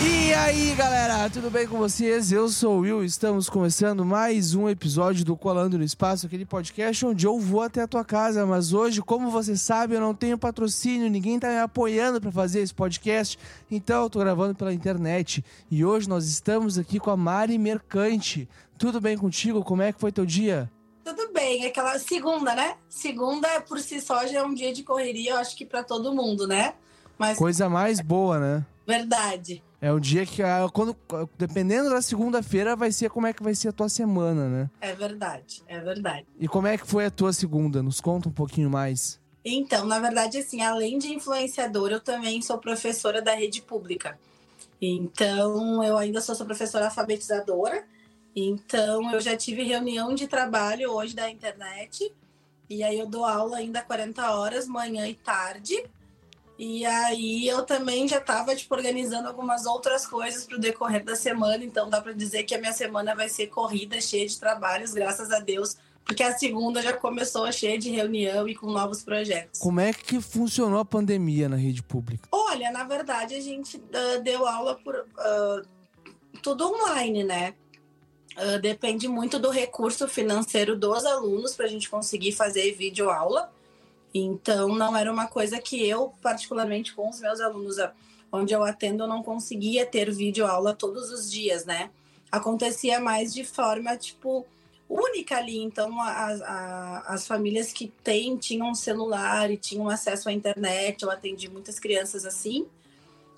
E aí, galera, tudo bem com vocês? Eu sou o Will, estamos começando mais um episódio do Colando no Espaço, aquele podcast onde eu vou até a tua casa, mas hoje, como você sabe, eu não tenho patrocínio, ninguém tá me apoiando para fazer esse podcast, então eu tô gravando pela internet. E hoje nós estamos aqui com a Mari Mercante. Tudo bem contigo? Como é que foi teu dia? Tudo bem, aquela segunda, né? Segunda por si só já é um dia de correria, eu acho que para todo mundo, né? Mas coisa mais boa, né? Verdade. É um dia que, ah, quando, dependendo da segunda-feira, vai ser como é que vai ser a tua semana, né? É verdade, é verdade. E como é que foi a tua segunda? Nos conta um pouquinho mais. Então, na verdade, assim, além de influenciadora, eu também sou professora da rede pública. Então, eu ainda sou, sou professora alfabetizadora. Então, eu já tive reunião de trabalho hoje da internet. E aí, eu dou aula ainda 40 horas, manhã e tarde. E aí eu também já estava tipo, organizando algumas outras coisas para o decorrer da semana, então dá para dizer que a minha semana vai ser corrida, cheia de trabalhos, graças a Deus, porque a segunda já começou cheia de reunião e com novos projetos. Como é que funcionou a pandemia na rede pública? Olha, na verdade a gente uh, deu aula por uh, tudo online, né? Uh, depende muito do recurso financeiro dos alunos para a gente conseguir fazer vídeo aula. Então, não era uma coisa que eu, particularmente com os meus alunos, onde eu atendo, eu não conseguia ter vídeo aula todos os dias, né? Acontecia mais de forma, tipo, única ali. Então, a, a, as famílias que têm, tinham um celular e tinham acesso à internet, eu atendi muitas crianças assim.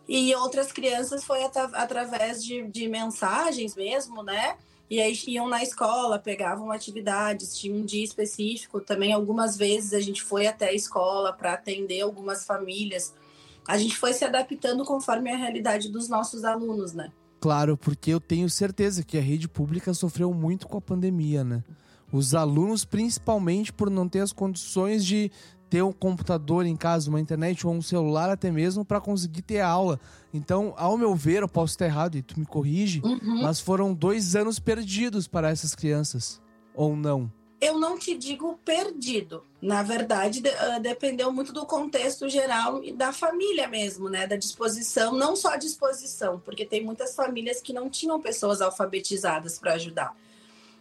E outras crianças foi at através de, de mensagens mesmo, né? E aí iam na escola, pegavam atividades, tinha um dia específico. Também algumas vezes a gente foi até a escola para atender algumas famílias. A gente foi se adaptando conforme a realidade dos nossos alunos, né? Claro, porque eu tenho certeza que a rede pública sofreu muito com a pandemia, né? Os alunos, principalmente por não ter as condições de ter um computador em casa, uma internet ou um celular até mesmo para conseguir ter aula. Então, ao meu ver, eu posso estar errado e tu me corrige, uhum. mas foram dois anos perdidos para essas crianças, ou não? Eu não te digo perdido. Na verdade, de, uh, dependeu muito do contexto geral e da família mesmo, né? Da disposição, não só a disposição, porque tem muitas famílias que não tinham pessoas alfabetizadas para ajudar.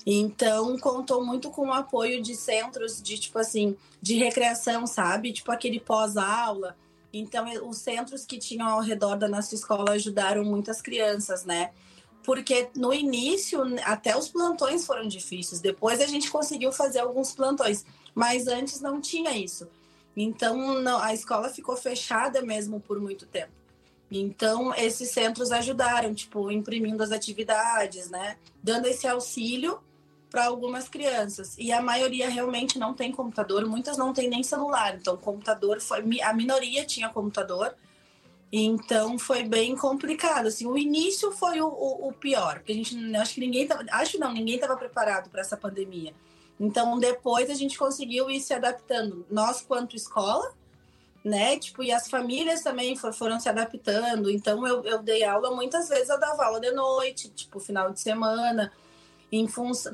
Então, contou muito com o apoio de centros de, tipo assim, de recreação, sabe? Tipo aquele pós-aula. Então, os centros que tinham ao redor da nossa escola ajudaram muitas crianças, né? Porque no início, até os plantões foram difíceis. Depois a gente conseguiu fazer alguns plantões, mas antes não tinha isso. Então, não, a escola ficou fechada mesmo por muito tempo. Então, esses centros ajudaram, tipo, imprimindo as atividades, né? Dando esse auxílio para algumas crianças. E a maioria realmente não tem computador, muitas não têm nem celular. Então, computador foi. A minoria tinha computador. Então foi bem complicado. Assim, o início foi o, o, o pior, porque a gente acho que ninguém tava, acho não, ninguém estava preparado para essa pandemia. Então depois a gente conseguiu ir se adaptando, nós quanto escola, né? Tipo, e as famílias também for, foram se adaptando. Então eu, eu dei aula muitas vezes, eu dava aula de noite, tipo, final de semana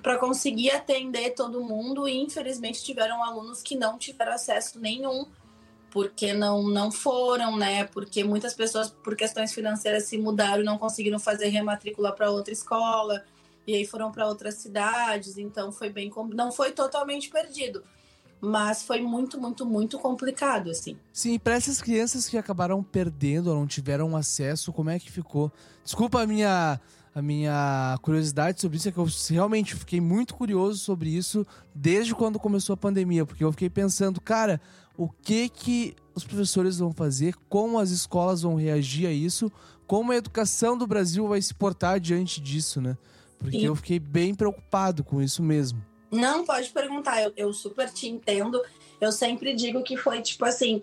para conseguir atender todo mundo e infelizmente tiveram alunos que não tiveram acesso nenhum porque não não foram, né? Porque muitas pessoas por questões financeiras se mudaram não conseguiram fazer rematrícula para outra escola e aí foram para outras cidades, então foi bem não foi totalmente perdido, mas foi muito, muito, muito complicado, assim. Sim, para essas crianças que acabaram perdendo ou não tiveram acesso, como é que ficou? Desculpa a minha a minha curiosidade sobre isso é que eu realmente fiquei muito curioso sobre isso desde quando começou a pandemia, porque eu fiquei pensando, cara, o que que os professores vão fazer, como as escolas vão reagir a isso, como a educação do Brasil vai se portar diante disso, né? Porque Sim. eu fiquei bem preocupado com isso mesmo. Não, pode perguntar, eu, eu super te entendo. Eu sempre digo que foi tipo assim,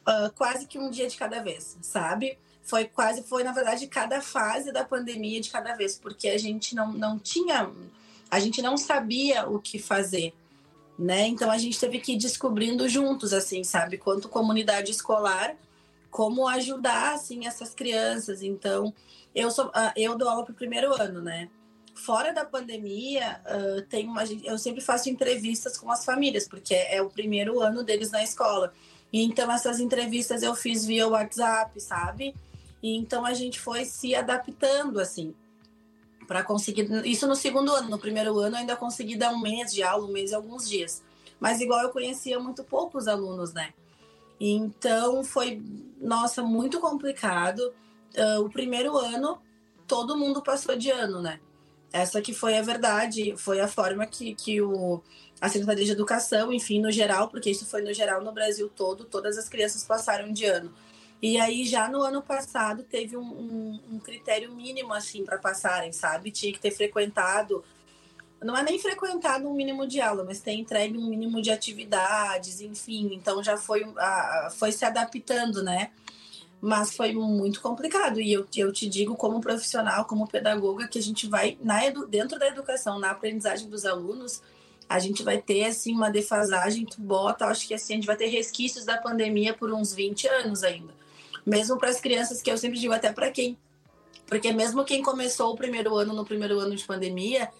uh, quase que um dia de cada vez, sabe? Foi quase, foi na verdade cada fase da pandemia de cada vez, porque a gente não, não tinha a gente não sabia o que fazer, né? Então a gente teve que ir descobrindo juntos, assim, sabe? Quanto comunidade escolar, como ajudar, assim, essas crianças. Então, eu, sou, ah, eu dou aula para o primeiro ano, né? Fora da pandemia, uh, tem uma, eu sempre faço entrevistas com as famílias, porque é o primeiro ano deles na escola. Então, essas entrevistas eu fiz via WhatsApp, sabe? E então a gente foi se adaptando, assim, para conseguir. Isso no segundo ano. No primeiro ano, eu ainda consegui dar um mês de aula, um mês e alguns dias. Mas, igual eu conhecia muito poucos alunos, né? Então, foi, nossa, muito complicado. Uh, o primeiro ano, todo mundo passou de ano, né? Essa que foi a verdade, foi a forma que, que o, a Secretaria de Educação, enfim, no geral, porque isso foi no geral no Brasil todo, todas as crianças passaram de ano. E aí, já no ano passado, teve um, um, um critério mínimo, assim, para passarem, sabe? Tinha que ter frequentado, não é nem frequentado um mínimo de aula, mas ter entregue um mínimo de atividades, enfim. Então, já foi, a, foi se adaptando, né? Mas foi muito complicado. E eu, eu te digo, como profissional, como pedagoga, que a gente vai, na edu, dentro da educação, na aprendizagem dos alunos, a gente vai ter assim uma defasagem, tu bota, acho que assim, a gente vai ter resquícios da pandemia por uns 20 anos ainda mesmo para as crianças, que eu sempre digo até para quem. Porque mesmo quem começou o primeiro ano no primeiro ano de pandemia,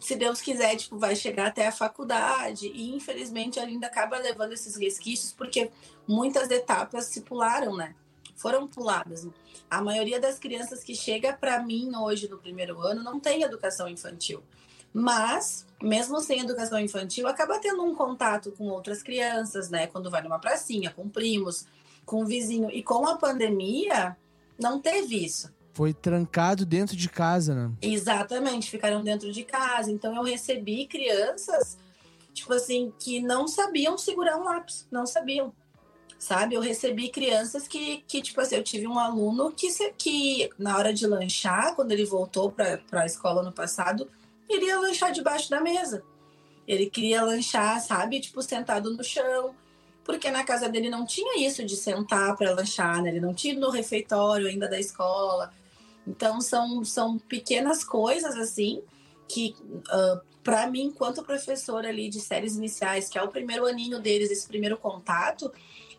se Deus quiser, tipo, vai chegar até a faculdade e infelizmente ainda acaba levando esses resquícios porque muitas etapas se pularam, né? Foram puladas. A maioria das crianças que chega para mim hoje no primeiro ano não tem educação infantil. Mas, mesmo sem educação infantil, acaba tendo um contato com outras crianças, né? Quando vai numa pracinha, com primos, com o vizinho. E com a pandemia, não teve isso. Foi trancado dentro de casa, né? Exatamente, ficaram dentro de casa. Então eu recebi crianças, tipo assim, que não sabiam segurar um lápis, não sabiam. Sabe? Eu recebi crianças que, que tipo assim, eu tive um aluno que, que na hora de lanchar, quando ele voltou para a escola no passado, ele ia lanchar debaixo da mesa. Ele queria lanchar, sabe? Tipo, sentado no chão porque na casa dele não tinha isso de sentar para lanchar, né? Ele não tinha no refeitório ainda da escola. Então são, são pequenas coisas assim que uh, ah, para mim, enquanto professora ali de séries iniciais, que é o primeiro aninho deles, esse primeiro contato,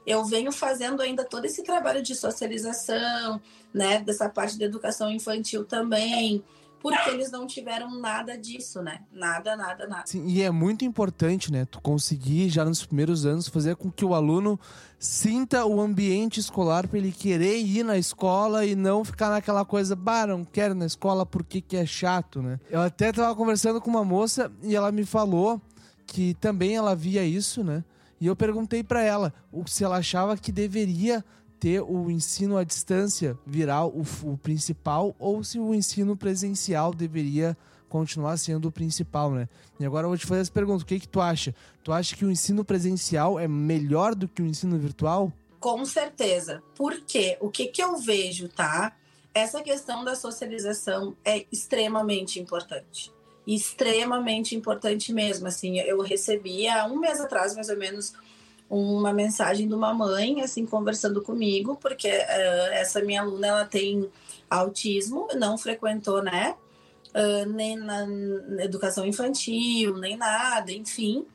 eu venho fazendo ainda todo esse trabalho de socialização, né, dessa parte da educação infantil também, porque eles não tiveram nada disso, né? Nada, nada, nada. Sim, e é muito importante, né? Tu conseguir já nos primeiros anos fazer com que o aluno sinta o ambiente escolar para ele querer ir na escola e não ficar naquela coisa, bah, não quero na escola porque que é chato, né? Eu até tava conversando com uma moça e ela me falou que também ela via isso, né? E eu perguntei para ela se ela achava que deveria ter o ensino à distância virar o, o principal ou se o ensino presencial deveria continuar sendo o principal, né? E agora eu vou te fazer essa pergunta: o que, que tu acha? Tu acha que o ensino presencial é melhor do que o ensino virtual? Com certeza. Porque o que, que eu vejo, tá? Essa questão da socialização é extremamente importante. Extremamente importante mesmo. Assim, eu recebi há um mês atrás, mais ou menos, uma mensagem de uma mãe, assim, conversando comigo, porque uh, essa minha aluna, ela tem autismo, não frequentou, né, uh, nem na, educação infantil, nem nada, enfim.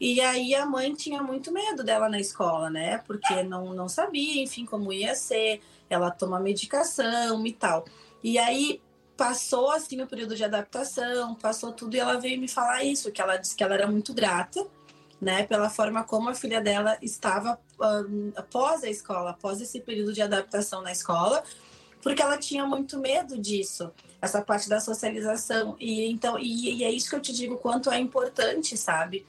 E aí a mãe tinha muito medo dela na escola, né, porque não, não sabia, enfim, como ia ser, ela toma medicação e tal. E aí passou, assim, o período de adaptação, passou tudo, e ela veio me falar isso, que ela disse que ela era muito grata, né, pela forma como a filha dela estava um, após a escola, após esse período de adaptação na escola, porque ela tinha muito medo disso, essa parte da socialização. E então, e, e é isso que eu te digo quanto é importante, sabe?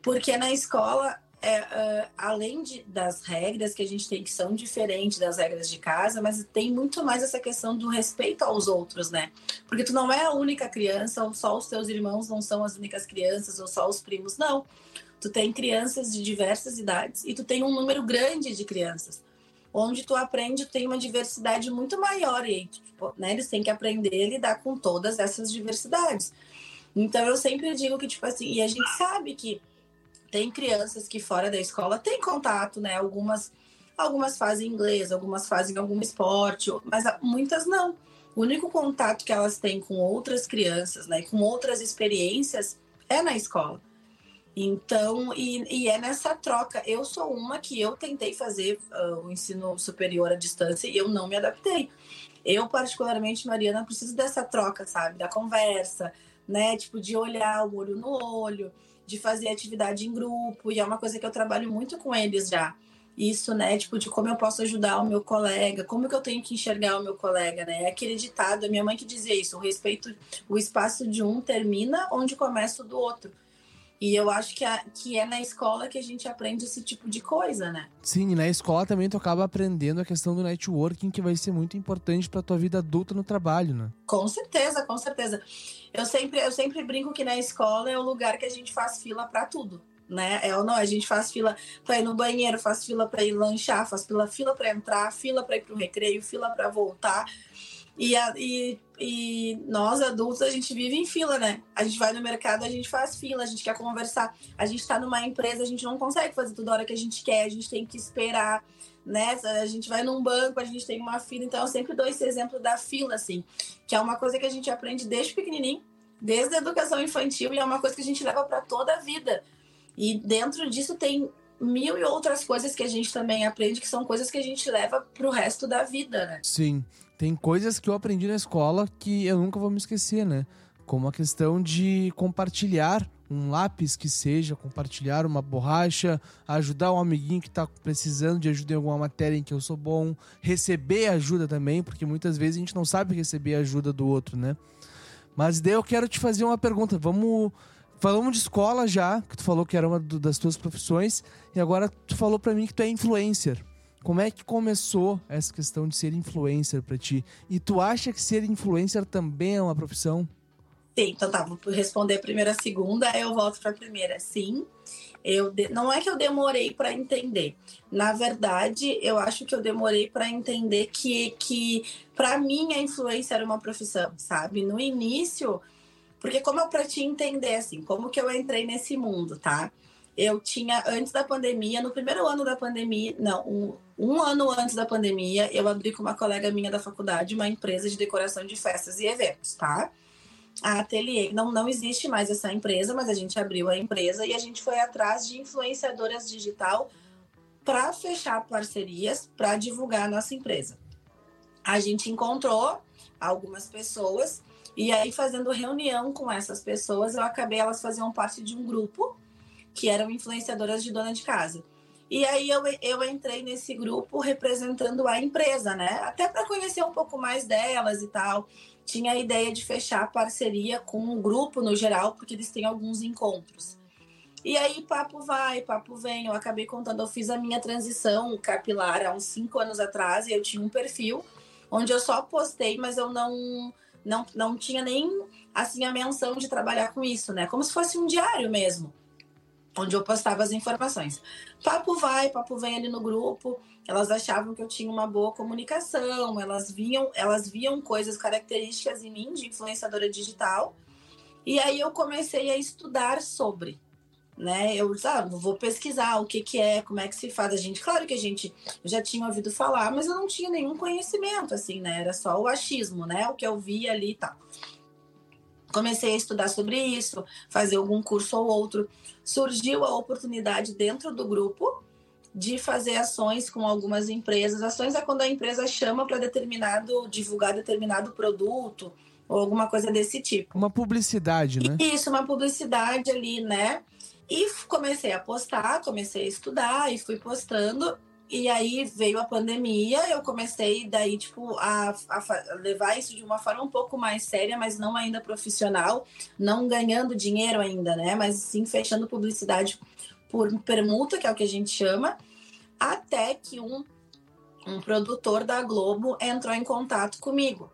Porque na escola é, uh, além de, das regras que a gente tem que são diferentes das regras de casa, mas tem muito mais essa questão do respeito aos outros, né? Porque tu não é a única criança, ou só os teus irmãos não são as únicas crianças, ou só os primos, não tu tem crianças de diversas idades e tu tem um número grande de crianças. Onde tu aprende, tu tem uma diversidade muito maior e tipo, né, eles têm que aprender a lidar com todas essas diversidades. Então eu sempre digo que tipo assim, e a gente sabe que tem crianças que fora da escola têm contato, né? Algumas algumas fazem inglês, algumas fazem algum esporte, mas muitas não. o único contato que elas têm com outras crianças, né, com outras experiências, é na escola. Então, e, e é nessa troca. Eu sou uma que eu tentei fazer uh, o ensino superior à distância e eu não me adaptei. Eu, particularmente, Mariana, preciso dessa troca, sabe? Da conversa, né? Tipo, de olhar o olho no olho, de fazer atividade em grupo. E é uma coisa que eu trabalho muito com eles já isso, né? Tipo, de como eu posso ajudar o meu colega, como que eu tenho que enxergar o meu colega, né? É aquele ditado, a minha mãe que dizia isso, o respeito, o espaço de um termina onde começa o do outro. E eu acho que, a, que é na escola que a gente aprende esse tipo de coisa, né? Sim, e na escola também tu acaba aprendendo a questão do networking, que vai ser muito importante para tua vida adulta no trabalho, né? Com certeza, com certeza. Eu sempre, eu sempre brinco que na escola é o lugar que a gente faz fila para tudo né? É ou não, a gente faz fila para ir no banheiro, faz fila para ir lanchar, faz fila, fila para entrar, fila para ir para o recreio, fila para voltar. E, a, e, e nós adultos a gente vive em fila, né? A gente vai no mercado, a gente faz fila, a gente quer conversar. A gente está numa empresa, a gente não consegue fazer tudo a hora que a gente quer, a gente tem que esperar, né? A gente vai num banco, a gente tem uma fila. Então eu sempre dou esse exemplo da fila, assim, que é uma coisa que a gente aprende desde pequenininho, desde a educação infantil, e é uma coisa que a gente leva para toda a vida. E dentro disso tem mil e outras coisas que a gente também aprende, que são coisas que a gente leva pro resto da vida, né? Sim. Tem coisas que eu aprendi na escola que eu nunca vou me esquecer, né? Como a questão de compartilhar um lápis que seja, compartilhar uma borracha, ajudar um amiguinho que está precisando de ajuda em alguma matéria em que eu sou bom, receber ajuda também, porque muitas vezes a gente não sabe receber ajuda do outro, né? Mas daí eu quero te fazer uma pergunta. Vamos Falamos de escola já, que tu falou que era uma das tuas profissões, e agora tu falou para mim que tu é influencer. Como é que começou essa questão de ser influencer para ti? E tu acha que ser influencer também é uma profissão? Sim, então tá, vou responder a primeira a segunda, aí eu volto para a primeira. Sim, eu de... não é que eu demorei para entender. Na verdade, eu acho que eu demorei para entender que, que para mim a influência era uma profissão, sabe? No início, porque como eu para te entender assim, como que eu entrei nesse mundo, tá? Eu tinha antes da pandemia, no primeiro ano da pandemia, não, um, um ano antes da pandemia, eu abri com uma colega minha da faculdade uma empresa de decoração de festas e eventos, tá? A Atelier, não, não existe mais essa empresa, mas a gente abriu a empresa e a gente foi atrás de influenciadoras digital para fechar parcerias para divulgar a nossa empresa. A gente encontrou algumas pessoas e aí, fazendo reunião com essas pessoas, eu acabei, elas faziam parte de um grupo que eram influenciadoras de dona de casa. E aí eu, eu entrei nesse grupo representando a empresa, né? Até para conhecer um pouco mais delas e tal. Tinha a ideia de fechar parceria com o um grupo no geral, porque eles têm alguns encontros. E aí, papo vai, papo vem. Eu acabei contando, eu fiz a minha transição capilar há uns cinco anos atrás e eu tinha um perfil onde eu só postei, mas eu não não, não tinha nem assim a menção de trabalhar com isso, né? Como se fosse um diário mesmo, onde eu postava as informações. Papo vai, papo vem ali no grupo. Elas achavam que eu tinha uma boa comunicação, elas viam, elas viam coisas características em mim de influenciadora digital. E aí eu comecei a estudar sobre né? Eu ah, vou pesquisar o que, que é, como é que se faz. A gente, claro que a gente já tinha ouvido falar, mas eu não tinha nenhum conhecimento, assim, né? Era só o achismo, né? O que eu via ali e tal. Comecei a estudar sobre isso, fazer algum curso ou outro. Surgiu a oportunidade dentro do grupo de fazer ações com algumas empresas. Ações é quando a empresa chama para determinado, divulgar determinado produto ou alguma coisa desse tipo. Uma publicidade, né? Isso, uma publicidade ali, né? E comecei a postar, comecei a estudar e fui postando. E aí veio a pandemia, eu comecei daí, tipo, a, a, levar isso de uma forma um pouco mais séria, mas não ainda profissional, não ganhando dinheiro ainda, né? Mas sim fechando publicidade por permuta, que é o que a gente chama, até que um, um produtor da Globo entrou em contato comigo.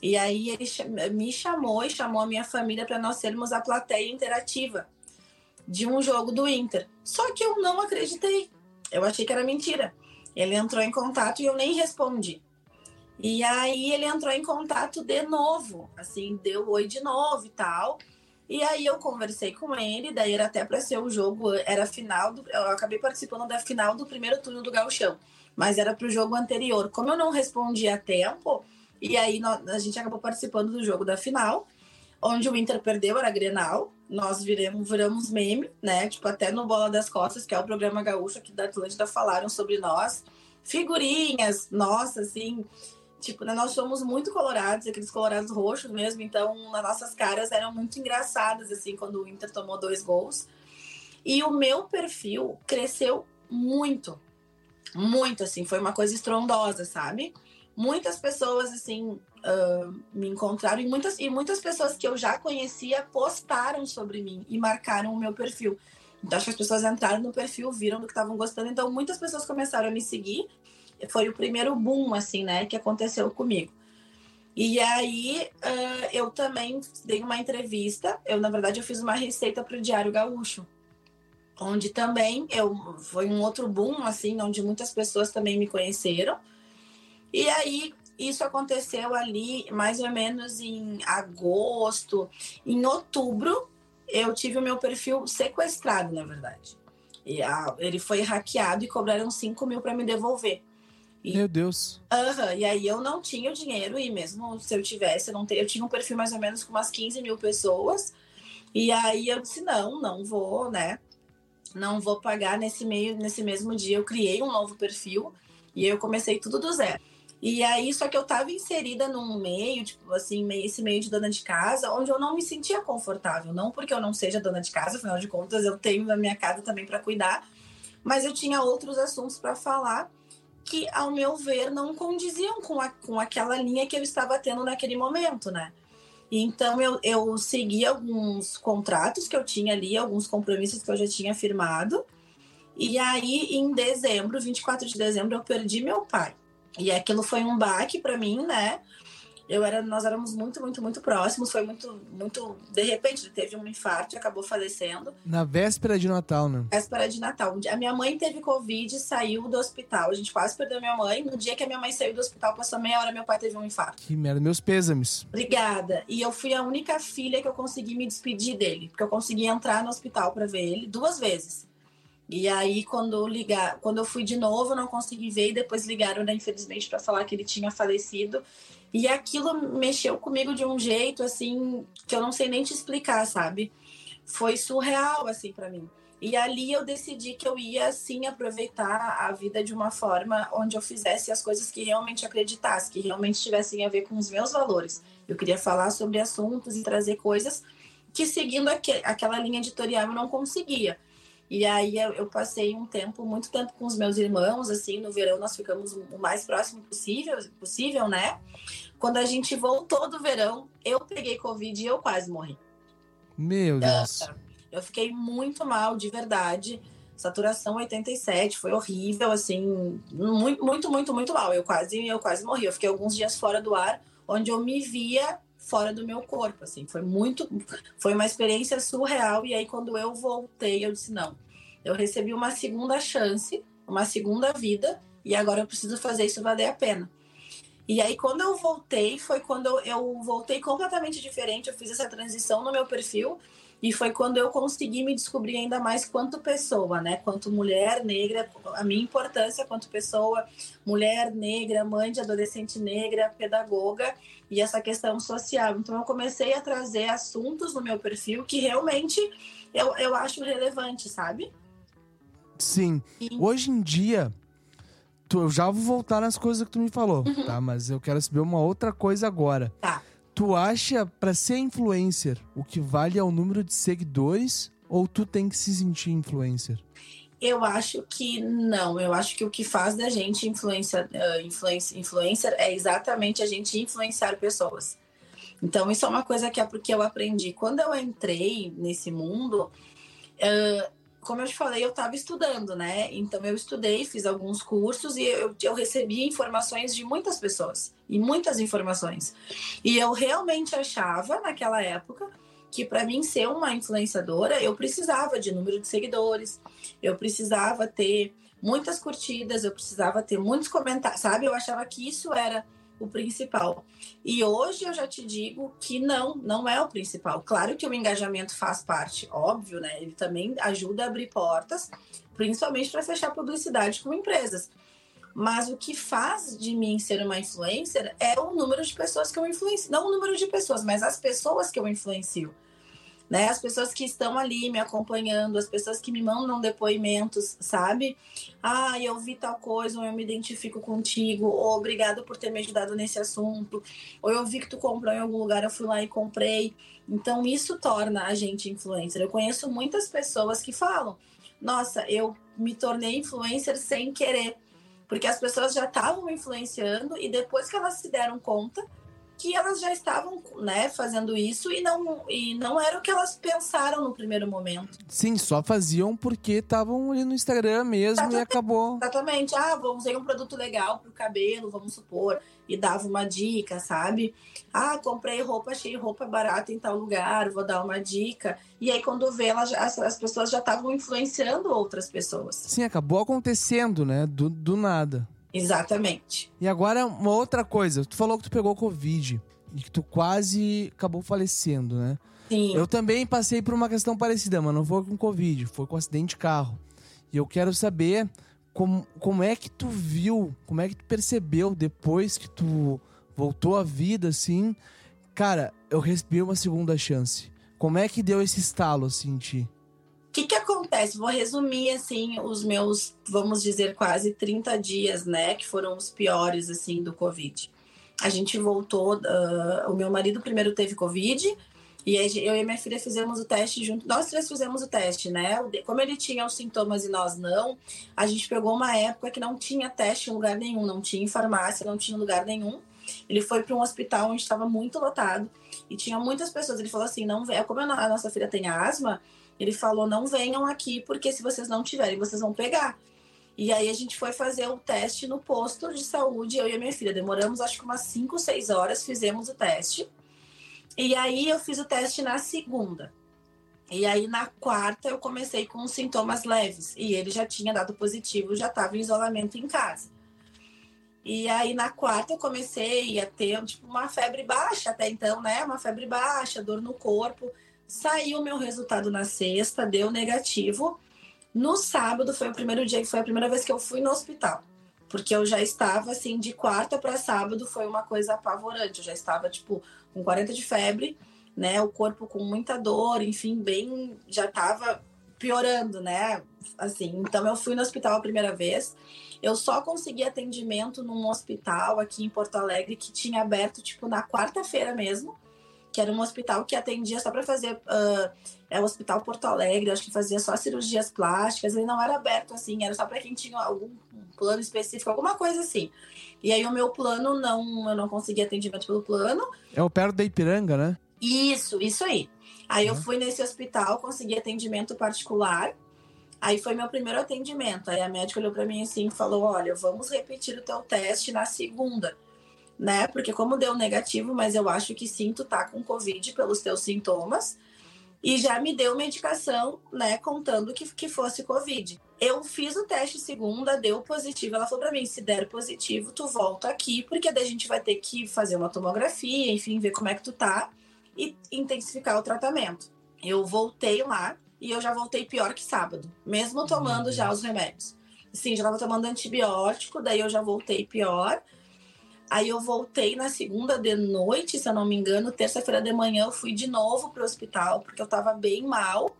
E aí ele me chamou e chamou a minha família para nós sermos a plateia interativa de um jogo do Inter. Só que eu não acreditei. Eu achei que era mentira. Ele entrou em contato e eu nem respondi. E aí ele entrou em contato de novo, assim, deu oi de novo e tal. E aí eu conversei com ele, daí era até para ser o jogo, era final do, eu acabei participando da final do primeiro turno do Gauchão, mas era para o jogo anterior. Como eu não respondi a tempo, E aí a gente acabou participando do jogo da final, onde o Inter perdeu, era Grenal. Nós viramos, meme, né? Tipo, até no Bola das Costas, que é o programa gaúcho aqui da Atlântida, falaram sobre nós. Figurinhas, nossa, assim, tipo, né, nós somos muito colorados, aqueles colorados roxos mesmo, então nas nossas caras eram muito engraçadas, assim, quando o Inter tomou dois gols. E o meu perfil cresceu muito, muito, assim, foi uma coisa estrondosa, sabe? Muitas pessoas, assim, uh, me encontraram e muitas, e muitas pessoas que eu já conhecia postaram sobre mim e marcaram o meu perfil. Então, acho que as pessoas entraram no perfil, viram do que estavam gostando, então muitas pessoas começaram a me seguir. Foi o primeiro boom, assim, né, que aconteceu comigo. E aí, uh, eu também dei uma entrevista. Eu, na verdade, eu fiz uma receita para o Diário Gaúcho onde também eu foi um outro boom assim, onde muitas pessoas também me conheceram. E aí isso aconteceu ali mais ou menos em agosto, em outubro eu tive o meu perfil sequestrado, na verdade. E a, ele foi hackeado e cobraram 5 mil para me devolver. E, Meu Deus. Uh -huh, e aí eu não tinha o dinheiro, e mesmo se eu tivesse, eu, não ter, eu tinha um perfil mais ou menos com umas 15 mil pessoas. E aí eu disse, não, não vou, né? não vou pagar nesse meio, nesse mesmo dia. Eu criei um novo perfil e eu comecei tudo do zero. E aí, só que eu estava inserida num meio, tipo assim, esse meio de dona de casa, onde eu não me sentia confortável. Não porque eu não seja dona de casa, afinal de contas, eu tenho a minha casa também para cuidar, mas eu tinha outros assuntos para falar que, ao meu ver, não condiziam com, a, com aquela linha que eu estava tendo naquele momento, né? Então eu, eu segui alguns contratos que eu tinha ali, alguns compromissos que eu já tinha firmado. E aí, em dezembro, 24 de dezembro, eu perdi meu pai. E aquilo foi um baque para mim, né? eu era, nós éramos muito, muito, muito próximos. Foi muito, muito. De repente, ele teve um infarto e acabou falecendo. Na véspera de Natal, né? Véspera de Natal. A minha mãe teve Covid e saiu do hospital. A gente quase perdeu minha mãe. No dia que a minha mãe saiu do hospital, passou meia hora, meu pai teve um infarto. Que merda, meus pêsames. Obrigada. E eu fui a única filha que eu consegui me despedir dele. Porque eu consegui entrar no hospital para ver ele duas vezes. E aí, quando ligar, quando eu fui de novo, não consegui ver, e depois ligaram, né, infelizmente, para falar que ele tinha falecido. E aquilo mexeu comigo de um jeito assim que eu não sei nem te explicar, sabe? Foi surreal assim para mim. E ali eu decidi que eu ia assim aproveitar a vida de uma forma onde eu fizesse as coisas que realmente acreditasse, que realmente tivessem a ver com os meus valores. Eu queria falar sobre assuntos e trazer coisas que seguindo aquela linha editorial eu não conseguia. E aí eu passei um tempo, muito tempo com os meus irmãos, assim, no verão nós ficamos o mais próximo possível, possível, né? Quando a gente voltou do verão, eu peguei Covid e eu quase morri. Meu Deus. Eu fiquei muito mal, de verdade. Saturação 87, foi horrível, assim, muito, muito, muito, muito mal. Eu quase, eu quase morri. Eu fiquei alguns dias fora do ar, onde eu me via fora do meu corpo, assim. Foi muito, foi uma experiência surreal. E aí, quando eu voltei, eu disse não. Eu recebi uma segunda chance, uma segunda vida, e agora eu preciso fazer isso valer a pena. E aí, quando eu voltei, foi quando eu, eu voltei completamente diferente. Eu fiz essa transição no meu perfil. E foi quando eu consegui me descobrir ainda mais quanto pessoa, né? Quanto mulher negra, a minha importância quanto pessoa, mulher negra, mãe de adolescente negra, pedagoga e essa questão social. Então eu comecei a trazer assuntos no meu perfil que realmente eu, eu acho relevante, sabe? Sim. E... Hoje em dia, tu, eu já vou voltar nas coisas que tu me falou, uhum. tá? Mas eu quero saber uma outra coisa agora. Tá. Tu acha, para ser influencer, o que vale é o número de seguidores ou tu tem que se sentir influencer? Eu acho que não. Eu acho que o que faz da gente influencer, uh, influencer, influencer é exatamente a gente influenciar pessoas. Então, isso é uma coisa que é porque eu aprendi. Quando eu entrei nesse mundo, uh, como eu te falei, eu estava estudando, né? Então eu estudei, fiz alguns cursos e eu, eu recebi informações de muitas pessoas e muitas informações. E eu realmente achava naquela época que para mim ser uma influenciadora eu precisava de número de seguidores, eu precisava ter muitas curtidas, eu precisava ter muitos comentários, sabe? Eu achava que isso era o principal. E hoje eu já te digo que não, não é o principal. Claro que o engajamento faz parte, óbvio, né? Ele também ajuda a abrir portas, principalmente para fechar publicidade com empresas. Mas o que faz de mim ser uma influencer é o número de pessoas que eu influencio. Não o número de pessoas, mas as pessoas que eu influencio né? As pessoas que estão ali me acompanhando, as pessoas que me mandam depoimentos, sabe? Ah, eu vi tal coisa, ou eu me identifico contigo, ou obrigado por ter me ajudado nesse assunto, ou eu vi que tu comprou em algum lugar, eu fui lá e comprei. Então, isso torna a gente influencer. Eu conheço muitas pessoas que falam: nossa, eu me tornei influencer sem querer. Porque as pessoas já estavam influenciando e depois que elas se deram conta, que elas já estavam, né, fazendo isso e não, e não era o que elas pensaram no primeiro momento. Sim, só faziam porque estavam ali no Instagram mesmo Exatamente. e acabou. Exatamente. Ah, vamos usar um produto legal pro cabelo, vamos supor, e dava uma dica, sabe? Ah, comprei roupa, achei roupa barata em tal lugar, vou dar uma dica. E aí, quando vê, ela as, as pessoas já estavam influenciando outras pessoas. Sim, acabou acontecendo, né? Do, do nada. Exatamente. E agora, uma outra coisa. Tu falou que tu pegou Covid e que tu quase acabou falecendo, né? Sim. Eu também passei por uma questão parecida, mas não foi com Covid, foi com acidente de carro. E eu quero saber como, como é que tu viu, como é que tu percebeu depois que tu voltou à vida, assim. Cara, eu recebi uma segunda chance. Como é que deu esse estalo, assim, em ti? O que, que acontece? Vou resumir, assim, os meus, vamos dizer, quase 30 dias, né? Que foram os piores, assim, do Covid. A gente voltou, uh, o meu marido primeiro teve Covid, e eu e minha filha fizemos o teste junto. Nós três fizemos o teste, né? Como ele tinha os sintomas e nós não, a gente pegou uma época que não tinha teste em lugar nenhum, não tinha em farmácia, não tinha lugar nenhum. Ele foi para um hospital onde estava muito lotado e tinha muitas pessoas. Ele falou assim: não como a nossa filha tem asma, ele falou: não venham aqui, porque se vocês não tiverem, vocês vão pegar. E aí a gente foi fazer o teste no posto de saúde, eu e a minha filha. Demoramos acho que umas 5, 6 horas, fizemos o teste. E aí eu fiz o teste na segunda. E aí na quarta eu comecei com sintomas leves. E ele já tinha dado positivo, já estava em isolamento em casa. E aí na quarta eu comecei a ter tipo uma febre baixa até então, né? Uma febre baixa, dor no corpo. Saiu meu resultado na sexta, deu negativo. No sábado foi o primeiro dia que foi a primeira vez que eu fui no hospital. Porque eu já estava assim, de quarta para sábado foi uma coisa apavorante. Eu já estava, tipo, com 40 de febre, né? O corpo com muita dor, enfim, bem. Já estava piorando, né? Assim, então eu fui no hospital a primeira vez. Eu só consegui atendimento num hospital aqui em Porto Alegre que tinha aberto, tipo, na quarta-feira mesmo que era um hospital que atendia só para fazer. Uh, é o Hospital Porto Alegre, acho que fazia só cirurgias plásticas, ele não era aberto assim, era só para quem tinha algum plano específico, alguma coisa assim. E aí o meu plano não, eu não consegui atendimento pelo plano. É o perto da Ipiranga, né? Isso, isso aí. Aí uhum. eu fui nesse hospital, consegui atendimento particular. Aí foi meu primeiro atendimento. Aí a médica olhou para mim assim e falou: Olha, vamos repetir o teu teste na segunda né? Porque como deu negativo, mas eu acho que sim, tu tá com Covid pelos teus sintomas. E já me deu medicação, né, contando que, que fosse Covid. Eu fiz o teste segunda, deu positivo. Ela falou para mim: se der positivo, tu volta aqui, porque daí a gente vai ter que fazer uma tomografia, enfim, ver como é que tu tá e intensificar o tratamento. Eu voltei lá e eu já voltei pior que sábado, mesmo tomando já os remédios. Sim, já tava tomando antibiótico, daí eu já voltei pior. Aí eu voltei na segunda de noite, se eu não me engano, terça-feira de manhã eu fui de novo para o hospital, porque eu estava bem mal.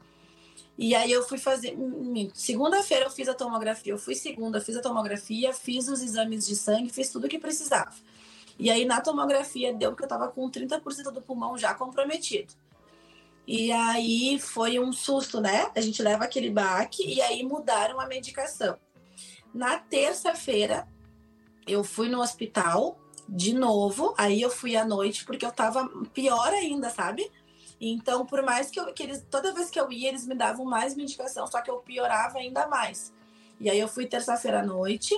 E aí eu fui fazer. Segunda-feira eu fiz a tomografia, eu fui segunda, fiz a tomografia, fiz os exames de sangue, fiz tudo o que precisava. E aí na tomografia deu que eu estava com 30% do pulmão já comprometido. E aí foi um susto, né? A gente leva aquele baque e aí mudaram a medicação. Na terça-feira, eu fui no hospital de novo, aí eu fui à noite porque eu tava pior ainda, sabe? Então, por mais que, eu, que eles, toda vez que eu ia, eles me davam mais medicação, só que eu piorava ainda mais. E aí eu fui terça-feira à noite,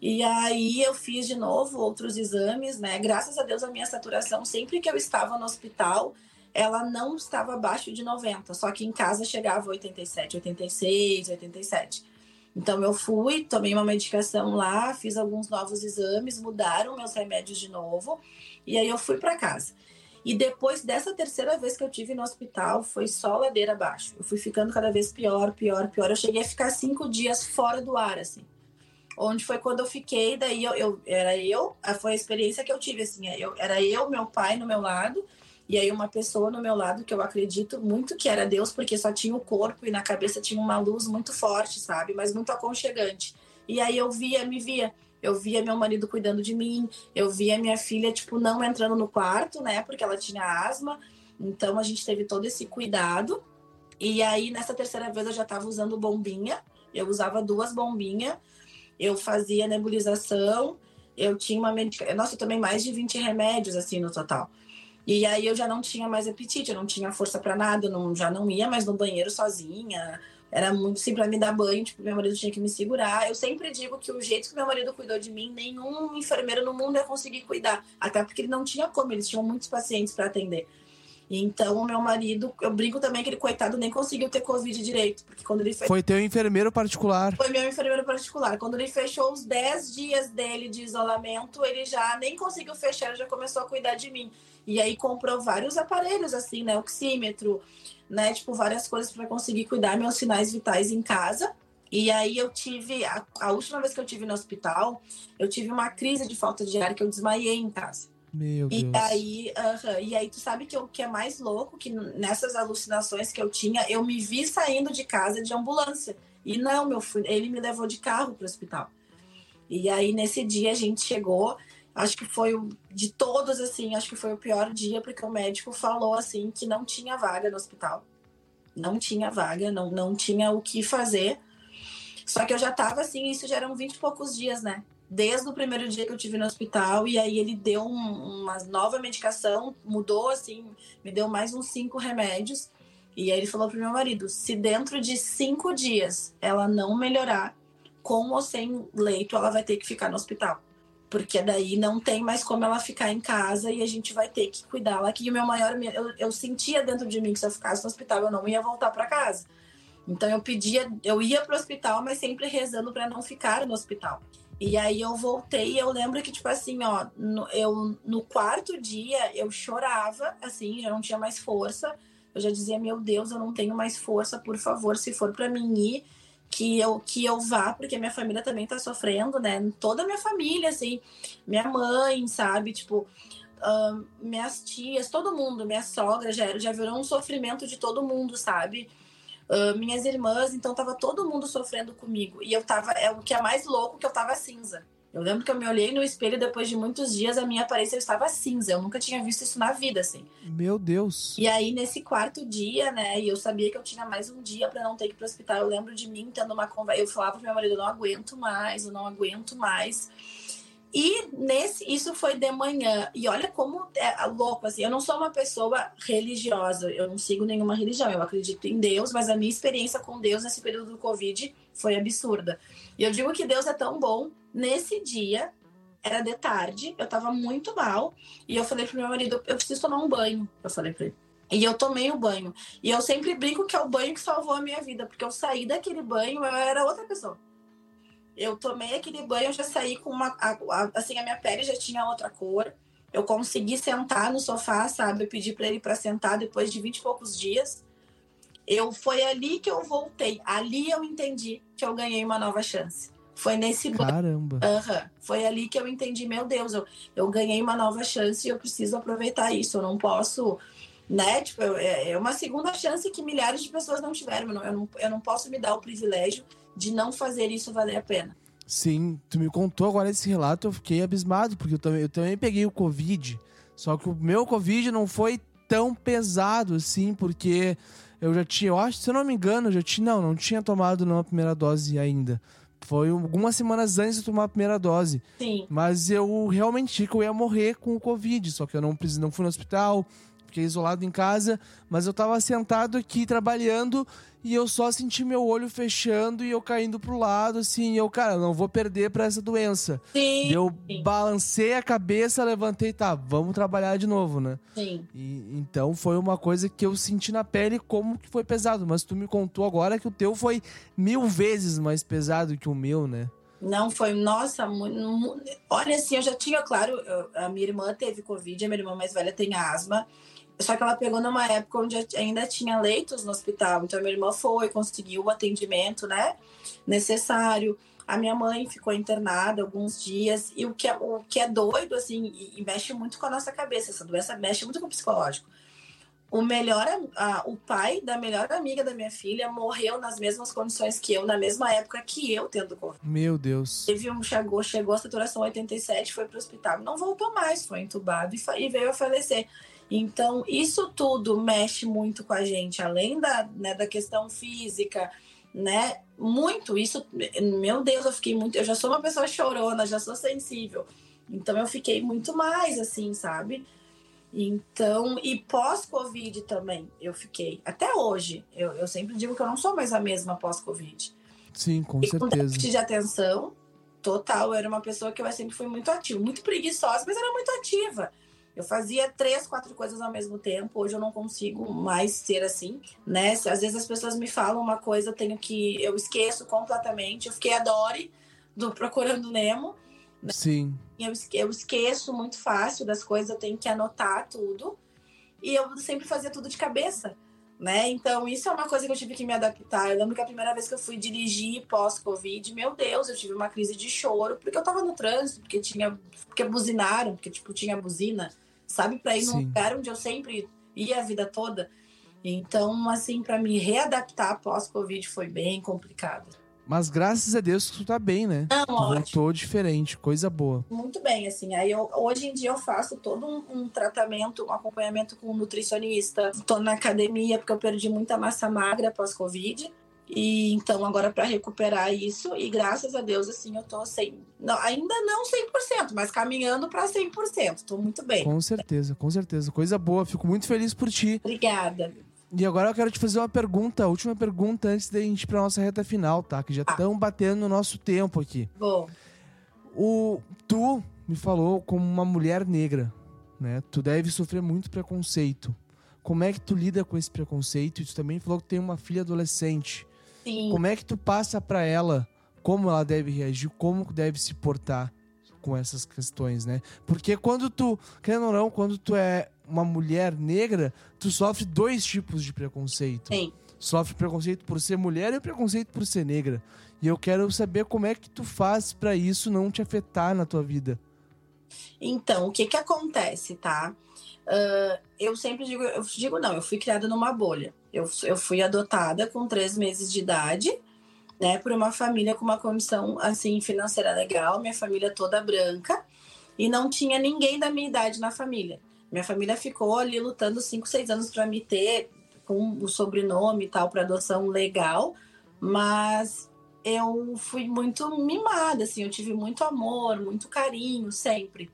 e aí eu fiz de novo outros exames, né? Graças a Deus a minha saturação, sempre que eu estava no hospital, ela não estava abaixo de 90, só que em casa chegava 87, 86, 87. Então eu fui, tomei uma medicação lá, fiz alguns novos exames, mudaram meus remédios de novo, e aí eu fui para casa. E depois dessa terceira vez que eu tive no hospital, foi só ladeira abaixo. Eu fui ficando cada vez pior, pior, pior. Eu cheguei a ficar cinco dias fora do ar, assim. onde foi quando eu fiquei, daí eu, eu era eu, foi a experiência que eu tive, assim, eu, era eu, meu pai no meu lado, e aí uma pessoa no meu lado que eu acredito muito que era Deus, porque só tinha o corpo e na cabeça tinha uma luz muito forte, sabe? Mas muito aconchegante. E aí eu via, me via. Eu via meu marido cuidando de mim, eu via minha filha, tipo, não entrando no quarto, né? Porque ela tinha asma. Então a gente teve todo esse cuidado. E aí, nessa terceira vez, eu já estava usando bombinha. Eu usava duas bombinhas. Eu fazia nebulização. Eu tinha uma medicação. Nossa, eu tomei mais de 20 remédios, assim, no total. E aí eu já não tinha mais apetite, eu não tinha força para nada, não, já não ia mais no banheiro sozinha. Era muito simples para me dar banho, tipo, meu marido tinha que me segurar. Eu sempre digo que o jeito que meu marido cuidou de mim, nenhum enfermeiro no mundo ia conseguir cuidar. Até porque ele não tinha como, eles tinham muitos pacientes para atender. Então, o meu marido, eu brinco também que ele, coitado, nem conseguiu ter Covid direito. Porque quando ele fechou... Foi teu enfermeiro particular. Foi meu enfermeiro particular. Quando ele fechou os 10 dias dele de isolamento, ele já nem conseguiu fechar, já começou a cuidar de mim. E aí comprou vários aparelhos, assim, né? Oxímetro, né? Tipo, várias coisas para conseguir cuidar meus sinais vitais em casa. E aí eu tive, a, a última vez que eu tive no hospital, eu tive uma crise de falta de ar que eu desmaiei em casa. Meu Deus. E aí, uh -huh, e aí tu sabe que o que é mais louco, que nessas alucinações que eu tinha, eu me vi saindo de casa de ambulância. E não, meu filho, ele me levou de carro para o hospital. E aí nesse dia a gente chegou, acho que foi o de todos assim, acho que foi o pior dia porque o médico falou assim que não tinha vaga no hospital. Não tinha vaga, não não tinha o que fazer. Só que eu já tava assim, isso já eram 20 e poucos dias, né? Desde o primeiro dia que eu tive no hospital e aí ele deu um, uma nova medicação, mudou assim, me deu mais uns cinco remédios e aí ele falou pro meu marido, se dentro de cinco dias ela não melhorar, com ou sem leito, ela vai ter que ficar no hospital. Porque daí não tem mais como ela ficar em casa e a gente vai ter que cuidar lá. Que o meu maior eu, eu sentia dentro de mim que se eu ficasse no hospital eu não ia voltar para casa. Então eu pedia, eu ia para o hospital, mas sempre rezando para não ficar no hospital. E aí eu voltei e eu lembro que, tipo assim, ó, no, eu no quarto dia eu chorava, assim, já não tinha mais força. Eu já dizia, meu Deus, eu não tenho mais força, por favor, se for para mim ir, que eu, que eu vá, porque minha família também tá sofrendo, né? Toda a minha família, assim, minha mãe, sabe? Tipo, uh, minhas tias, todo mundo, minha sogra, já, já virou um sofrimento de todo mundo, sabe? Uh, minhas irmãs, então tava todo mundo sofrendo comigo. E eu tava, é o que é mais louco, que eu tava cinza. Eu lembro que eu me olhei no espelho depois de muitos dias, a minha aparência estava cinza. Eu nunca tinha visto isso na vida, assim. Meu Deus. E aí, nesse quarto dia, né, e eu sabia que eu tinha mais um dia para não ter que ir pro hospital. Eu lembro de mim tendo uma conversa. Eu falava pro meu marido: eu não aguento mais, eu não aguento mais. E nesse, isso foi de manhã. E olha como é louco, assim. Eu não sou uma pessoa religiosa, eu não sigo nenhuma religião, eu acredito em Deus, mas a minha experiência com Deus nesse período do Covid foi absurda. E eu digo que Deus é tão bom. Nesse dia, era de tarde, eu tava muito mal, e eu falei pro meu marido: eu preciso tomar um banho. Eu falei pra ele. E eu tomei o banho. E eu sempre brinco que é o banho que salvou a minha vida, porque eu saí daquele banho, eu era outra pessoa. Eu tomei aquele banho, eu já saí com uma. assim, a minha pele já tinha outra cor. Eu consegui sentar no sofá, sabe? Eu pedi para ele para sentar depois de vinte e poucos dias. Eu foi ali que eu voltei. Ali eu entendi que eu ganhei uma nova chance. Foi nesse banho. Caramba. Uhum. Foi ali que eu entendi, meu Deus, eu, eu ganhei uma nova chance e eu preciso aproveitar isso. Eu não posso, né? Tipo, é, é uma segunda chance que milhares de pessoas não tiveram. Eu não, eu não posso me dar o privilégio de não fazer isso valer a pena. Sim, tu me contou agora esse relato, eu fiquei abismado, porque eu também, eu também peguei o Covid, só que o meu Covid não foi tão pesado assim, porque eu já tinha, eu acho, se eu não me engano, eu já tinha, não, não tinha tomado não a primeira dose ainda. Foi algumas semanas antes de tomar a primeira dose. Sim. Mas eu realmente que eu ia morrer com o Covid, só que eu não, não fui no hospital, fiquei isolado em casa, mas eu tava sentado aqui trabalhando e eu só senti meu olho fechando e eu caindo pro lado, assim, eu, cara, não vou perder pra essa doença. Sim. Eu balancei a cabeça, levantei, tá, vamos trabalhar de novo, né? Sim. E, então foi uma coisa que eu senti na pele como que foi pesado, mas tu me contou agora que o teu foi mil vezes mais pesado que o meu, né? Não, foi, nossa, olha assim, eu já tinha, claro, eu, a minha irmã teve Covid, a minha irmã mais velha tem asma, Só que ela pegou numa época onde ainda tinha leitos no hospital. Então, minha irmã foi, conseguiu o atendimento, né? Necessário. A minha mãe ficou internada alguns dias. E o que é, o que é doido, assim, e, e mexe muito com a nossa cabeça. Essa doença mexe muito com o psicológico o melhor a, o pai da melhor amiga da minha filha morreu nas mesmas condições que eu na mesma época que eu tendo covid meu deus teve um chegou chegou a saturação 87 foi para o hospital não voltou mais foi entubado e, e, veio a falecer então isso tudo mexe muito com a gente além da né, da questão física né muito isso meu deus eu fiquei muito eu já sou uma pessoa chorona já sou sensível então eu fiquei muito mais assim sabe então, e pós-Covid também, eu fiquei. Até hoje, eu, eu sempre digo que eu não sou mais a mesma pós-Covid. Sim, com e certeza. Com déficit de atenção total, eu era uma pessoa que eu sempre fui muito ativa, muito preguiçosa, mas era muito ativa. Eu fazia três, quatro coisas ao mesmo tempo. Hoje eu não consigo mais ser assim, né? Às vezes as pessoas me falam uma coisa, eu tenho que. Eu esqueço completamente. Eu fiquei a Dory do Procurando Nemo. Né? Sim. Eu, eu esqueço muito fácil das coisas, eu tenho que anotar tudo. E eu sempre fazia tudo de cabeça, né? Então, isso é uma coisa que eu tive que me adaptar. Eu lembro que a primeira vez que eu fui dirigir pós-Covid, meu Deus, eu tive uma crise de choro, porque eu tava no trânsito, porque tinha. Porque buzinaram, porque, tipo, tinha buzina, sabe? Pra ir Sim. num lugar onde eu sempre ia a vida toda. Então, assim, para me readaptar pós-Covid foi bem complicado. Mas graças a Deus tu tá bem, né? Não, tu voltou diferente, coisa boa. Muito bem, assim. Aí eu, hoje em dia eu faço todo um, um, tratamento, um acompanhamento com um nutricionista. Tô na academia porque eu perdi muita massa magra pós-Covid. E então agora para recuperar isso e graças a Deus assim eu tô sem, não, ainda não 100%, mas caminhando para 100%. Tô muito bem. Com certeza, com certeza. Coisa boa. Fico muito feliz por ti. Obrigada. E agora eu quero te fazer uma pergunta, a última pergunta antes da gente ir pra nossa reta final, tá? Que já estão ah. batendo no nosso tempo aqui. Bom. O, tu me falou como uma mulher negra, né? Tu deve sofrer muito preconceito. Como é que tu lida com esse preconceito? E tu também falou que tem uma filha adolescente. Sim. Como é que tu passa para ela como ela deve reagir, como deve se portar com essas questões, né? Porque quando tu, querendo ou não, quando tu é uma mulher negra, tu sofre dois tipos de preconceito. Sim. Sofre preconceito por ser mulher e preconceito por ser negra. E eu quero saber como é que tu faz para isso não te afetar na tua vida. Então, o que que acontece, tá? Uh, eu sempre digo, eu digo não, eu fui criada numa bolha. Eu, eu fui adotada com três meses de idade, né, por uma família com uma condição assim financeira legal, minha família toda branca, e não tinha ninguém da minha idade na família. Minha família ficou ali lutando 5, 6 anos para me ter com o sobrenome e tal para adoção legal, mas eu fui muito mimada, assim, eu tive muito amor, muito carinho sempre.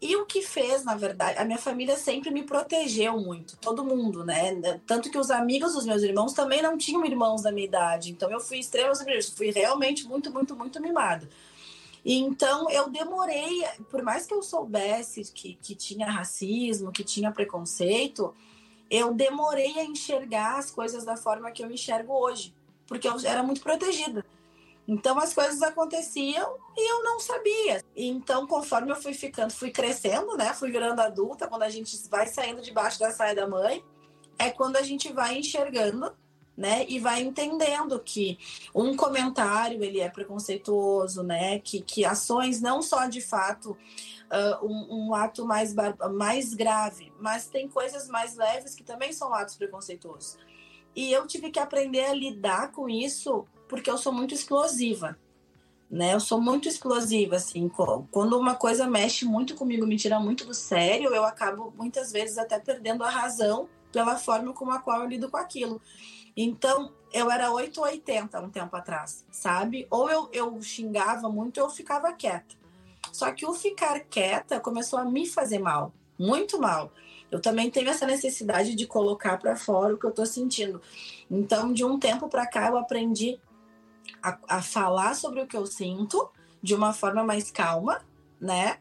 E o que fez, na verdade, a minha família sempre me protegeu muito, todo mundo, né? Tanto que os amigos dos meus irmãos também não tinham irmãos da minha idade, então eu fui extremamente, fui realmente muito, muito, muito mimada. Então eu demorei, por mais que eu soubesse que, que tinha racismo, que tinha preconceito, eu demorei a enxergar as coisas da forma que eu enxergo hoje, porque eu era muito protegida. Então as coisas aconteciam e eu não sabia. Então, conforme eu fui ficando, fui crescendo, né? Fui virando adulta, quando a gente vai saindo debaixo da saia da mãe, é quando a gente vai enxergando né? E vai entendendo que um comentário ele é preconceituoso, né? Que, que ações não só de fato uh, um, um, ato mais, mais grave, mas tem coisas mais leves que também são atos preconceituosos. E eu tive que aprender a lidar com isso porque eu sou muito explosiva. Né, eu sou muito explosiva, assim, quando uma coisa mexe muito comigo, me tira muito do sério, eu acabo muitas vezes até perdendo a razão pela forma como a qual eu lido com aquilo. Então, eu era 880 um tempo atrás, sabe? Ou eu, eu xingava muito ou eu ficava quieta. Só que o ficar quieta começou a me fazer mal, muito mal. Eu também tenho essa necessidade de colocar para fora o que eu tô sentindo. Então, de um tempo para cá, eu aprendi a, a falar sobre o que eu sinto de uma forma mais calma, né?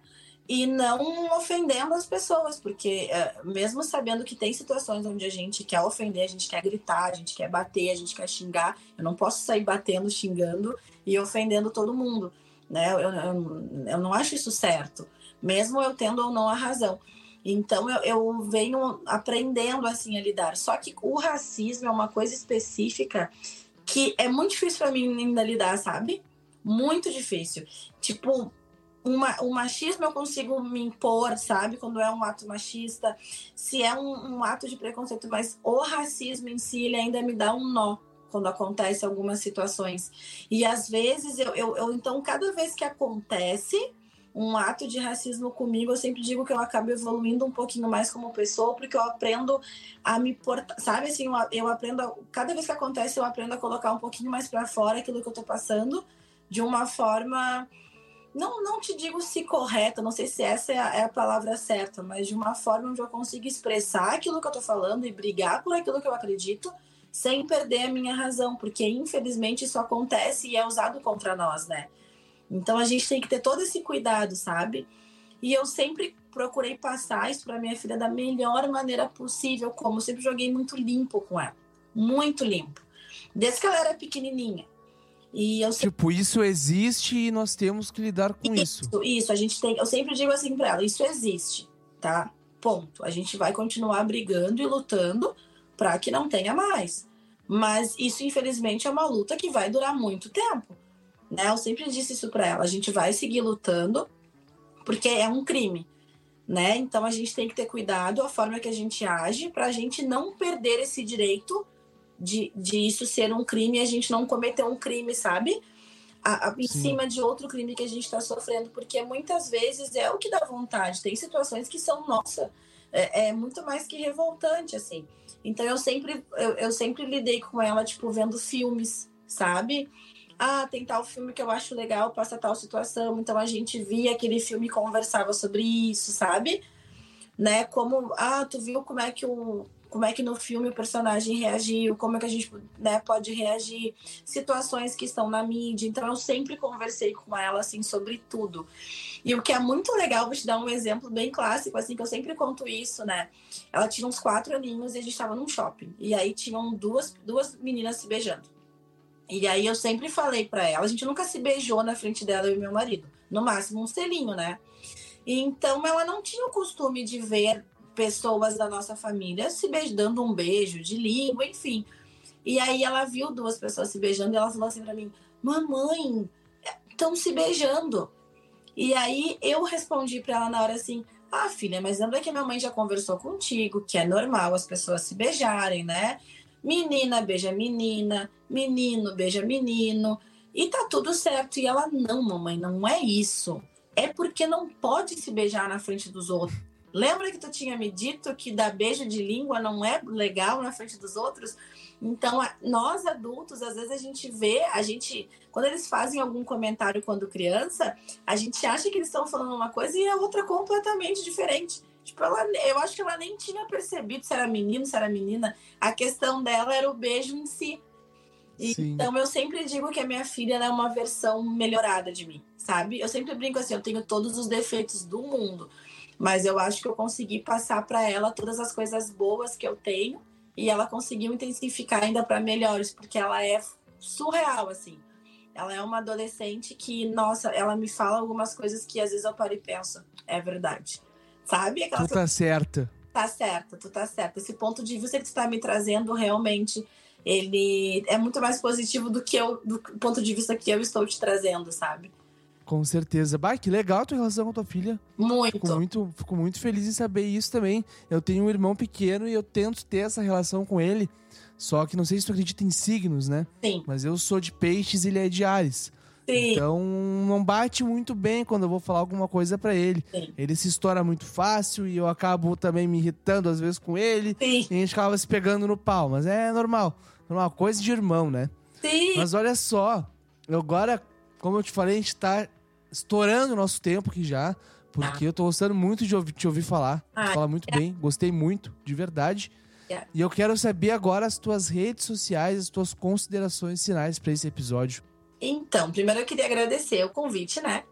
E não ofendendo as pessoas, porque é, mesmo sabendo que tem situações onde a gente quer ofender, a gente quer gritar, a gente quer bater, a gente quer xingar, eu não posso sair batendo, xingando e ofendendo todo mundo, né? Eu, eu, eu não acho isso certo, mesmo eu tendo ou não a razão. Então eu, eu venho aprendendo assim a lidar. Só que o racismo é uma coisa específica que é muito difícil para mim ainda lidar, sabe? Muito difícil. Tipo, uma, o machismo eu consigo me impor, sabe? Quando é um ato machista, se é um, um, ato de preconceito, mas o racismo em si, ele ainda me dá um nó quando acontece algumas situações. E às vezes, eu, eu, eu então, cada vez que acontece um ato de racismo comigo, eu sempre digo que eu acabo evoluindo um pouquinho mais como pessoa, porque eu aprendo a me portar, sabe assim, eu, eu aprendo, a, cada vez que acontece, eu aprendo a colocar um pouquinho mais para fora aquilo que eu tô passando, de uma forma não, não te digo se correta, não sei se essa é a, é a, palavra certa, mas de uma forma onde eu consigo expressar aquilo que eu tô falando e brigar por aquilo que eu acredito, sem perder a minha razão, porque infelizmente isso acontece e é usado contra nós, né? Então a gente tem que ter todo esse cuidado, sabe? E eu sempre procurei passar isso para minha filha da melhor maneira possível, como eu sempre joguei muito limpo com ela, muito limpo, desde que ela era pequenininha. E eu sempre... Tipo, isso existe e nós temos que lidar com isso. Isso, isso. A gente tem. Eu sempre digo assim para ela: isso existe, tá? Ponto. A gente vai continuar brigando e lutando para que não tenha mais. Mas isso, infelizmente, é uma luta que vai durar muito tempo. Né? Eu sempre disse isso para ela: a gente vai seguir lutando, porque é um crime. Né? Então a gente tem que ter cuidado a forma que a gente age para a gente não perder esse direito de, de isso ser um crime e a gente não cometer um crime, sabe? A, a, em Sim. cima de outro crime que a gente está sofrendo, porque muitas vezes é o que dá vontade. Tem situações que são, nossa, é, é muito mais que revoltante, assim. Então eu sempre, eu, eu, sempre lidei com ela, tipo, vendo filmes, sabe? Ah, tem tal filme que eu acho legal, passa tal situação. Então a gente via aquele filme e conversava sobre isso, sabe? Né? Como, ah, tu viu como é que o como é que no filme o personagem reagiu, como é que a gente né, pode reagir, situações que estão na mídia. Então eu sempre conversei com ela assim sobre tudo. E o que é muito legal, vou te dar um exemplo bem clássico, assim, que eu sempre conto isso, né? Ela tinha uns quatro aninhos e a gente estava num shopping. E aí tinham duas, duas meninas se beijando. E aí eu sempre falei para ela, a gente nunca se beijou na frente dela e meu marido. No máximo um selinho, né? Então ela não tinha o costume de ver pessoas da nossa família se beijando um beijo de língua, enfim. E aí ela viu duas pessoas se beijando e ela falou assim para mim: "Mamãe, estão se beijando". E aí eu respondi para ela na hora assim: "Ah, filha, mas lembra que minha mãe já conversou contigo, que é normal as pessoas se beijarem, né? Menina beija menina, menino beija menino, e tá tudo certo". E ela: "Não, mamãe, não é isso. É porque não pode se beijar na frente dos outros. Lembra que tu tinha me dito que dar beijo de língua não é legal na frente dos outros? Então, nós adultos, às vezes a gente vê, a gente, quando eles fazem algum comentário quando criança, a gente acha que eles estão falando uma coisa e é outra completamente diferente. Tipo, ela, eu acho que ela nem tinha percebido se era menino, se era menina. A questão dela era o beijo em si. E, então, eu sempre digo que a minha filha é uma versão melhorada de mim, sabe? Eu sempre brinco assim, eu tenho todos os defeitos do mundo mas eu acho que eu consegui passar para ela todas as coisas boas que eu tenho e ela conseguiu intensificar ainda para melhores, porque ela é surreal, assim. Ela é uma adolescente que, nossa, ela me fala algumas coisas que às vezes eu paro e penso, é verdade. Sabe? Aquela tu tá certa. Tá certa, tu tá certa. Esse ponto de vista que tu tá me trazendo realmente, ele é muito mais positivo do que eu, do ponto de vista que eu estou te trazendo, sabe? Com certeza. Bah, que legal a tua relação com a tua filha. Muito. Fico muito, fico muito feliz em saber isso também. Eu tenho um irmão pequeno e eu tento ter essa relação com ele. Só que não sei se tu acredita em signos, né? Sim. Mas eu sou de peixes e ele é de Ares. Sim. Então não bate muito bem quando eu vou falar alguma coisa para ele. Sim. Ele se estoura muito fácil e eu acabo também me irritando às vezes com ele. Sim. E a gente acaba se pegando no pau. Mas é normal. Normal, coisa de irmão, né? Sim. Mas olha só, agora, como eu te falei, a gente tá estourando o nosso tempo aqui já. Porque ah. eu tô gostando muito de ouvir, te ouvir falar. Ah, fala muito é. bem, gostei muito, de verdade. É. E eu quero saber agora as tuas redes sociais, as tuas considerações finais para esse episódio. Então, primeiro eu queria agradecer o convite, né?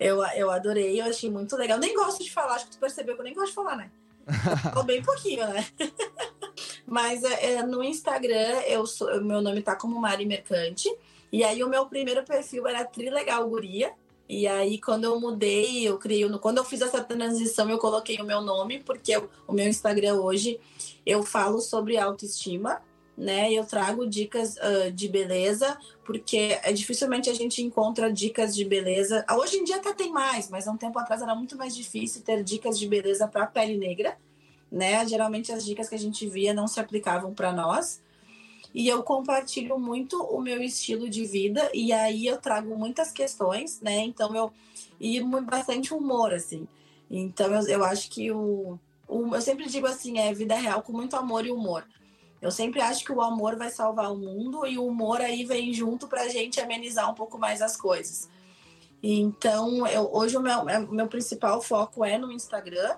Eu, eu adorei, eu achei muito legal. Nem gosto de falar, acho que tu percebeu que eu nem gosto de falar, né? Falo bem pouquinho, né? Mas é, é, no Instagram, eu sou, meu nome tá como Mari Mercante. E aí o meu primeiro perfil era Trilegal Guria, E aí, quando eu mudei, eu criei. Quando eu fiz essa transição, eu coloquei o meu nome, porque o meu Instagram hoje eu falo sobre autoestima, né? Eu trago dicas uh, de beleza, porque é, dificilmente a gente encontra dicas de beleza. Hoje em dia até tem mais, mas há um tempo atrás era muito mais difícil ter dicas de beleza para pele negra, né? Geralmente as dicas que a gente via não se aplicavam para nós e eu compartilho muito o meu estilo de vida e aí eu trago muitas questões, né? Então eu e bastante humor assim. Então eu, eu acho que o, o eu sempre digo assim, é vida real com muito amor e humor. Eu sempre acho que o amor vai salvar o mundo e o humor aí vem junto pra gente amenizar um pouco mais as coisas. Então, eu, hoje o meu, o meu principal foco é no Instagram,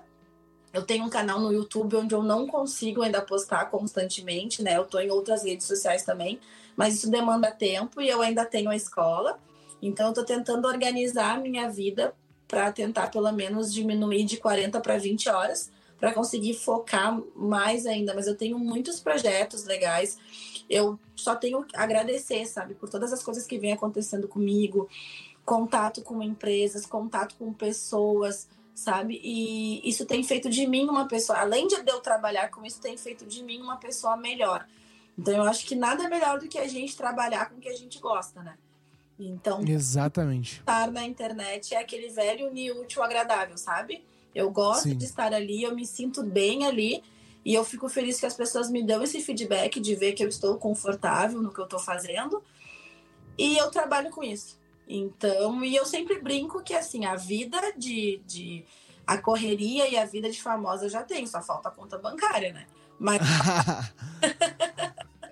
eu tenho um canal no YouTube onde eu não consigo ainda postar constantemente, né? Eu tô em outras redes sociais também, mas isso demanda tempo e eu ainda tenho a escola. Então eu tô tentando organizar a minha vida para tentar pelo menos diminuir de 40 para 20 horas para conseguir focar mais ainda, mas eu tenho muitos projetos legais. Eu só tenho agradecer, sabe, por todas as coisas que vem acontecendo comigo, contato com empresas, contato com pessoas, sabe? E isso tem feito de mim uma pessoa, além de eu trabalhar com isso, tem feito de mim uma pessoa melhor. Então eu acho que nada é melhor do que a gente trabalhar com o que a gente gosta, né? Então, exatamente. Estar na internet é aquele velho unir útil agradável, sabe? Eu gosto Sim. de estar ali, eu me sinto bem ali e eu fico feliz que as pessoas me dão esse feedback de ver que eu estou confortável no que eu estou fazendo e eu trabalho com isso. Então, e eu sempre brinco que assim, a vida de, de a correria e a vida de famosa já tem, só falta a conta bancária, né? Mas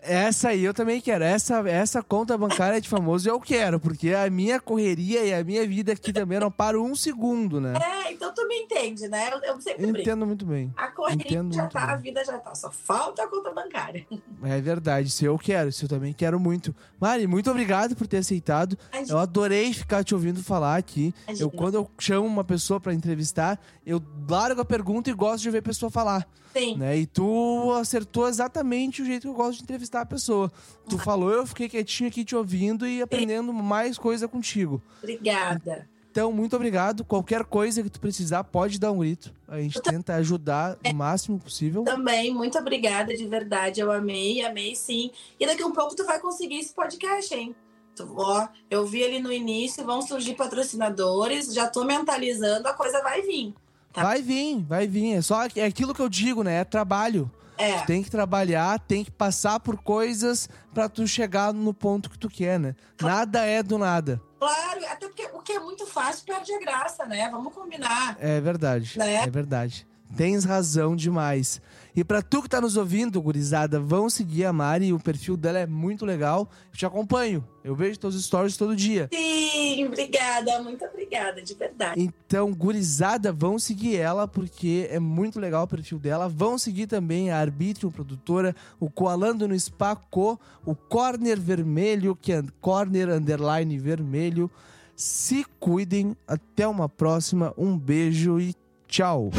Essa aí eu também quero. Essa, essa conta bancária de famoso eu quero, porque a minha correria e a minha vida aqui também não para um segundo, né? É, então tu me entende, né? Eu, eu sempre Entendo brinco. muito bem. A correria Entendo já tá, bem. a vida já tá. Só falta a conta bancária. É verdade, isso eu quero, isso eu também quero muito. Mari, muito obrigado por ter aceitado. Eu adorei ficar te ouvindo falar aqui. Eu, quando eu chamo uma pessoa para entrevistar, eu largo a pergunta e gosto de ver a pessoa falar. Sim. Né? E tu acertou exatamente o jeito que eu gosto de entrevistar a pessoa. Tu ah. falou, eu fiquei quietinho aqui te ouvindo e aprendendo mais coisa contigo. Obrigada. Então, muito obrigado. Qualquer coisa que tu precisar, pode dar um grito. A gente tenta ajudar o máximo possível. Também, muito obrigada, de verdade. Eu amei, amei sim. E daqui a um pouco tu vai conseguir esse podcast, hein? Tu, ó, eu vi ali no início, vão surgir patrocinadores, já tô mentalizando, a coisa vai vir. Tá. Vai vir, vai vir. É só é aquilo que eu digo, né? É trabalho. É. Tu tem que trabalhar, tem que passar por coisas para tu chegar no ponto que tu quer, né? Nada é do nada. Claro, até porque o que é muito fácil perde a graça, né? Vamos combinar. É verdade. Né? É verdade. Tens razão demais. E para tu que tá nos ouvindo, gurizada, vão seguir a Mari, o perfil dela é muito legal. Eu te acompanho. Eu vejo teus stories todo dia. Sim, obrigada, muito obrigada, de verdade. Então, gurizada, vão seguir ela porque é muito legal o perfil dela. Vão seguir também a Arbítrio Produtora, o Coalando no Spa Co, o Corner Vermelho, que é Corner Underline Vermelho. Se cuidem, até uma próxima, um beijo e tchau.